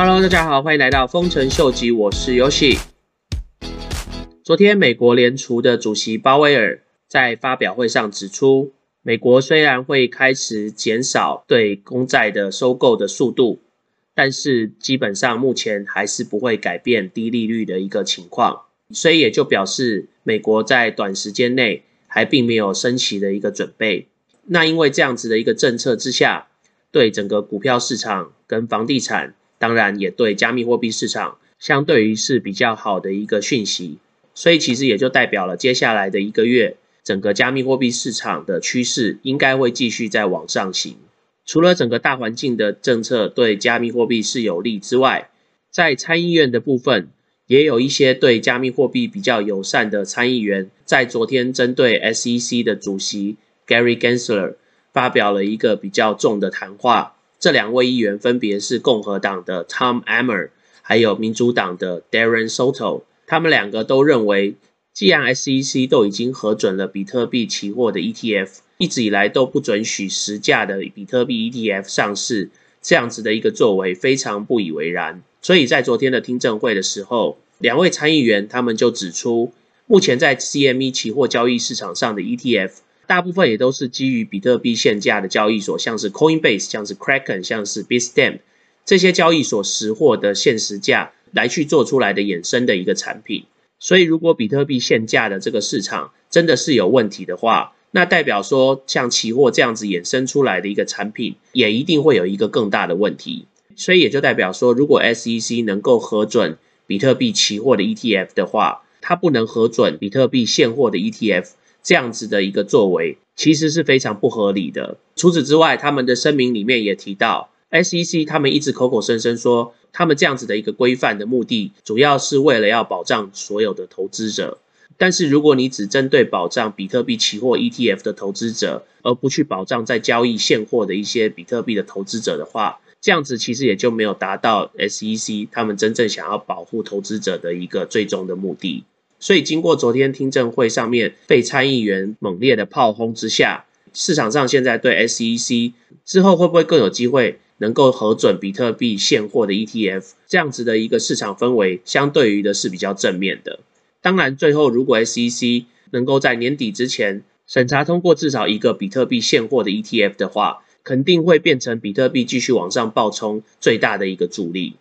Hello，大家好，欢迎来到丰臣秀吉，我是 Yoshi。昨天，美国联储的主席鲍威尔在发表会上指出，美国虽然会开始减少对公债的收购的速度，但是基本上目前还是不会改变低利率的一个情况，所以也就表示美国在短时间内还并没有升息的一个准备。那因为这样子的一个政策之下，对整个股票市场跟房地产，当然也对加密货币市场，相对于是比较好的一个讯息。所以其实也就代表了接下来的一个月，整个加密货币市场的趋势应该会继续在往上行。除了整个大环境的政策对加密货币是有利之外，在参议院的部分，也有一些对加密货币比较友善的参议员，在昨天针对 SEC 的主席。Gary Gensler 发表了一个比较重的谈话。这两位议员分别是共和党的 Tom Emmer，还有民主党的 Darren Soto。他们两个都认为，既然 SEC 都已经核准了比特币期货的 ETF，一直以来都不准许实价的比特币 ETF 上市，这样子的一个作为非常不以为然。所以在昨天的听证会的时候，两位参议员他们就指出，目前在 CME 期货交易市场上的 ETF。大部分也都是基于比特币现价的交易所，像是 Coinbase、像是 Kraken、像是 Bitstamp 这些交易所实货的现实价来去做出来的衍生的一个产品。所以，如果比特币现价的这个市场真的是有问题的话，那代表说像期货这样子衍生出来的一个产品，也一定会有一个更大的问题。所以也就代表说，如果 SEC 能够核准比特币期货的 ETF 的话，它不能核准比特币现货的 ETF。这样子的一个作为，其实是非常不合理的。除此之外，他们的声明里面也提到，SEC 他们一直口口声声说，他们这样子的一个规范的目的，主要是为了要保障所有的投资者。但是，如果你只针对保障比特币期货 ETF 的投资者，而不去保障在交易现货的一些比特币的投资者的话，这样子其实也就没有达到 SEC 他们真正想要保护投资者的一个最终的目的。所以，经过昨天听证会上面被参议员猛烈的炮轰之下，市场上现在对 SEC 之后会不会更有机会能够核准比特币现货的 ETF 这样子的一个市场氛围，相对于的是比较正面的。当然，最后如果 SEC 能够在年底之前审查通过至少一个比特币现货的 ETF 的话，肯定会变成比特币继续往上暴冲最大的一个助力。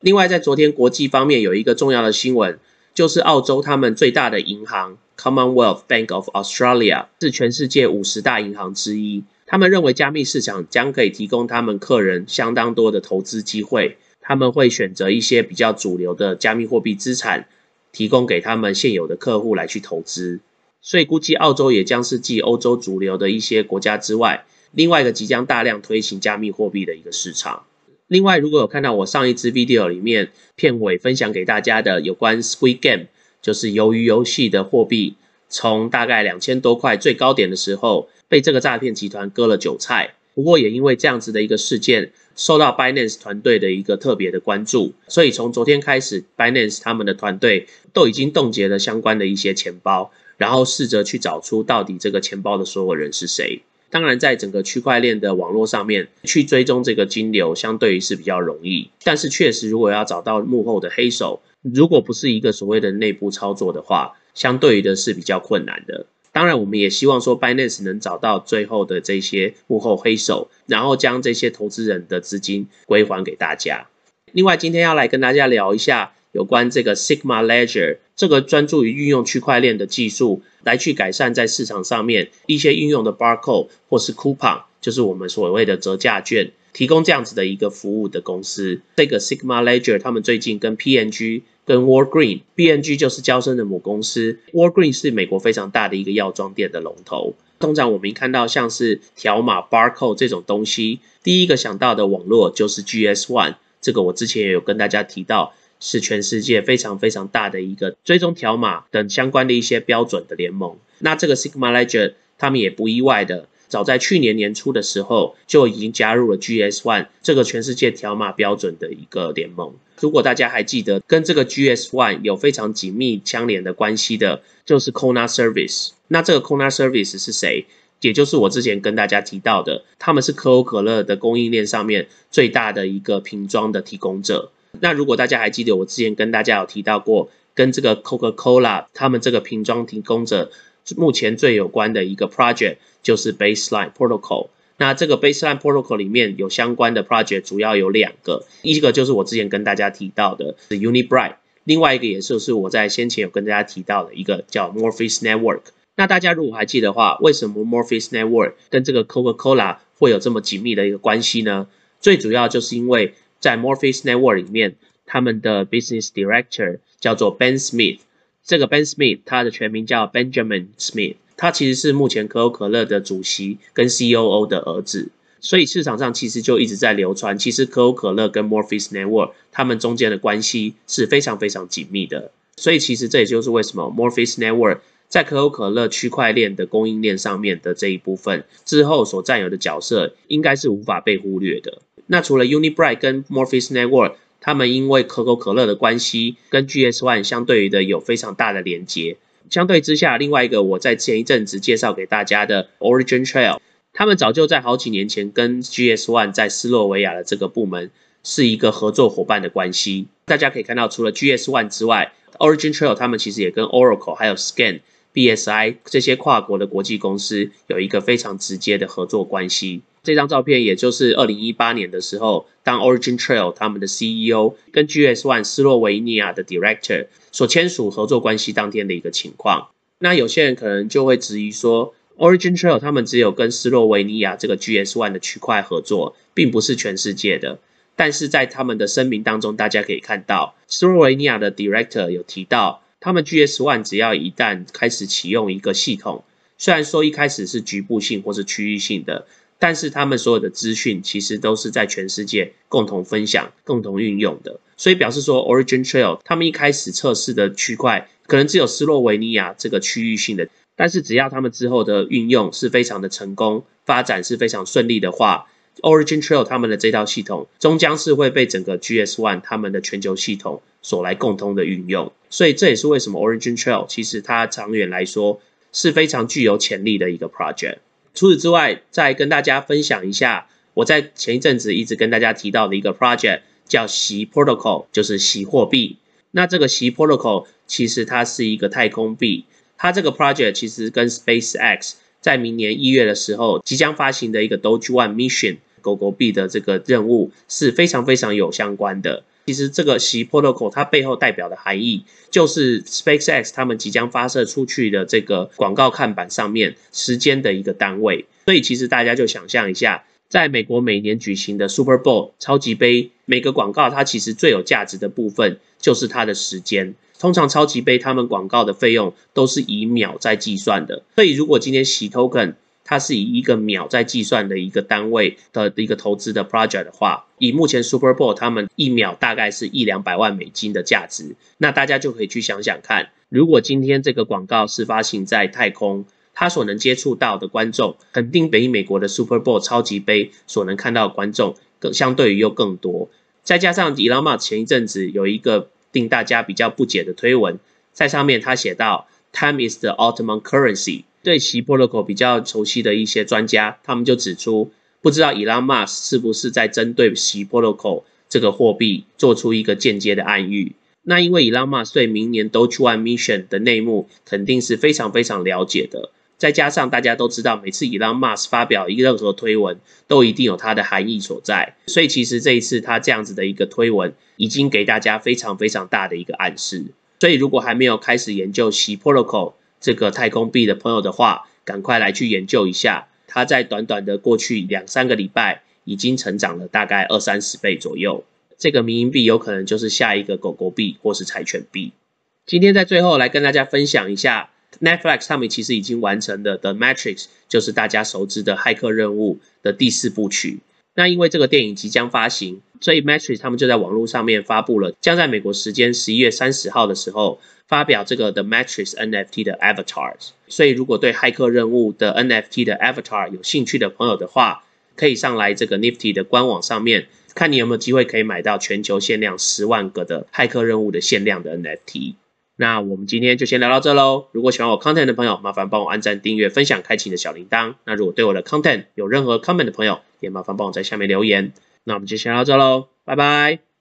另外，在昨天国际方面有一个重要的新闻。就是澳洲他们最大的银行 Commonwealth Bank of Australia 是全世界五十大银行之一。他们认为加密市场将可以提供他们客人相当多的投资机会。他们会选择一些比较主流的加密货币资产，提供给他们现有的客户来去投资。所以估计澳洲也将是继欧洲主流的一些国家之外，另外一个即将大量推行加密货币的一个市场。另外，如果有看到我上一支 video 里面片尾分享给大家的有关 Squid Game，就是鱿鱼游戏的货币，从大概两千多块最高点的时候，被这个诈骗集团割了韭菜。不过也因为这样子的一个事件，受到 Binance 团队的一个特别的关注，所以从昨天开始，Binance 他们的团队都已经冻结了相关的一些钱包，然后试着去找出到底这个钱包的所有人是谁。当然，在整个区块链的网络上面去追踪这个金流，相对于是比较容易。但是，确实如果要找到幕后的黑手，如果不是一个所谓的内部操作的话，相对于的是比较困难的。当然，我们也希望说，Binance 能找到最后的这些幕后黑手，然后将这些投资人的资金归还给大家。另外，今天要来跟大家聊一下。有关这个 Sigma Ledger 这个专注于运用区块链的技术来去改善在市场上面一些运用的 barcode 或是 coupon，就是我们所谓的折价券，提供这样子的一个服务的公司。这个 Sigma Ledger 他们最近跟 PNG 跟 w a r g r e e n p n g 就是交生的母公司 w a r g r e e n 是美国非常大的一个药妆店的龙头。通常我们一看到像是条码 barcode 这种东西，第一个想到的网络就是 GS One，这个我之前也有跟大家提到。是全世界非常非常大的一个追踪条码等相关的一些标准的联盟。那这个 Sigma Ledger 他们也不意外的，早在去年年初的时候就已经加入了 GS One 这个全世界条码标准的一个联盟。如果大家还记得，跟这个 GS One 有非常紧密相连的关系的，就是 Kona Service。那这个 Kona Service 是谁？也就是我之前跟大家提到的，他们是可口可乐的供应链上面最大的一个瓶装的提供者。那如果大家还记得我之前跟大家有提到过，跟这个 Coca-Cola 他们这个瓶装提供者目前最有关的一个 project 就是 Baseline Protocol。那这个 Baseline Protocol 里面有相关的 project 主要有两个，一个就是我之前跟大家提到的 Unibright，另外一个也就是我在先前有跟大家提到的一个叫 Morpheus Network。那大家如果还记得话，为什么 Morpheus Network 跟这个 Coca-Cola 会有这么紧密的一个关系呢？最主要就是因为在 Morpheus Network 里面，他们的 Business Director 叫做 Ben Smith。这个 Ben Smith 他的全名叫 Benjamin Smith，他其实是目前可口可乐的主席跟 COO 的儿子。所以市场上其实就一直在流传，其实可口可乐跟 Morpheus Network 他们中间的关系是非常非常紧密的。所以其实这也就是为什么 Morpheus Network 在可口可乐区块链的供应链上面的这一部分之后所占有的角色，应该是无法被忽略的。那除了 Unibright 跟 Morpheus Network，他们因为可口可乐的关系，跟 GS One 相对于的有非常大的连接。相对之下，另外一个我在前一阵子介绍给大家的 Origin Trail，他们早就在好几年前跟 GS One 在斯洛维亚的这个部门是一个合作伙伴的关系。大家可以看到，除了 GS One 之外，Origin Trail 他们其实也跟 Oracle 还有 Scan。BSI 这些跨国的国际公司有一个非常直接的合作关系。这张照片也就是二零一八年的时候，当 Origin Trail 他们的 CEO 跟 GS One 斯洛维尼亚的 Director 所签署合作关系当天的一个情况。那有些人可能就会质疑说，Origin Trail 他们只有跟斯洛维尼亚这个 GS One 的区块合作，并不是全世界的。但是在他们的声明当中，大家可以看到斯洛维尼亚的 Director 有提到。他们 GS One 只要一旦开始启用一个系统，虽然说一开始是局部性或是区域性的，但是他们所有的资讯其实都是在全世界共同分享、共同运用的。所以表示说，Origin Trail 他们一开始测试的区块可能只有斯洛维尼亚这个区域性的，但是只要他们之后的运用是非常的成功，发展是非常顺利的话。Origin Trail 他们的这套系统终将是会被整个 GS One 他们的全球系统所来共通的运用，所以这也是为什么 Origin Trail 其实它长远来说是非常具有潜力的一个 project。除此之外，再跟大家分享一下，我在前一阵子一直跟大家提到的一个 project 叫习 Protocol，就是习货币。那这个习 Protocol 其实它是一个太空币，它这个 project 其实跟 SpaceX。在明年一月的时候，即将发行的一个 Doge One Mission 狗狗币的这个任务是非常非常有相关的。其实这个洗 Protocol 它背后代表的含义，就是 SpaceX 他们即将发射出去的这个广告看板上面时间的一个单位。所以其实大家就想象一下，在美国每年举行的 Super Bowl 超级杯，每个广告它其实最有价值的部分就是它的时间。通常超级杯他们广告的费用都是以秒在计算的，所以如果今天洗 token 它是以一个秒在计算的一个单位的一个投资的 project 的话，以目前 Super Bowl 他们一秒大概是一两百万美金的价值，那大家就可以去想想看，如果今天这个广告是发行在太空，它所能接触到的观众肯定比美国的 Super Bowl 超级杯所能看到的观众更相对于又更多，再加上 Elon Musk 前一阵子有一个。令大家比较不解的推文，在上面他写到，Time is the ultimate currency。对其 protocol 比较熟悉的一些专家，他们就指出，不知道 Elon Musk 是不是在针对其 protocol 这个货币做出一个间接的暗喻。那因为 Elon Musk 对明年 Doge One Mission 的内幕肯定是非常非常了解的。再加上大家都知道，每次伊朗马斯发表一个任何推文，都一定有它的含义所在。所以其实这一次他这样子的一个推文，已经给大家非常非常大的一个暗示。所以如果还没有开始研究 C Protocol 这个太空币的朋友的话，赶快来去研究一下。它在短短的过去两三个礼拜，已经成长了大概二三十倍左右。这个民营币有可能就是下一个狗狗币或是柴犬币。今天在最后来跟大家分享一下。Netflix 他们其实已经完成的《The Matrix》就是大家熟知的骇客任务的第四部曲。那因为这个电影即将发行，所以 Matrix 他们就在网络上面发布了，将在美国时间十一月三十号的时候发表这个 The Matrix NFT 的 Avatars。所以如果对骇客任务的 NFT 的 Avatar 有兴趣的朋友的话，可以上来这个 Nifty 的官网上面，看你有没有机会可以买到全球限量十万个的骇客任务的限量的 NFT。那我们今天就先聊到这喽。如果喜欢我 content 的朋友，麻烦帮我按赞、订阅、分享、开启你的小铃铛。那如果对我的 content 有任何 comment 的朋友，也麻烦帮我在下面留言。那我们就先聊到这喽，拜拜。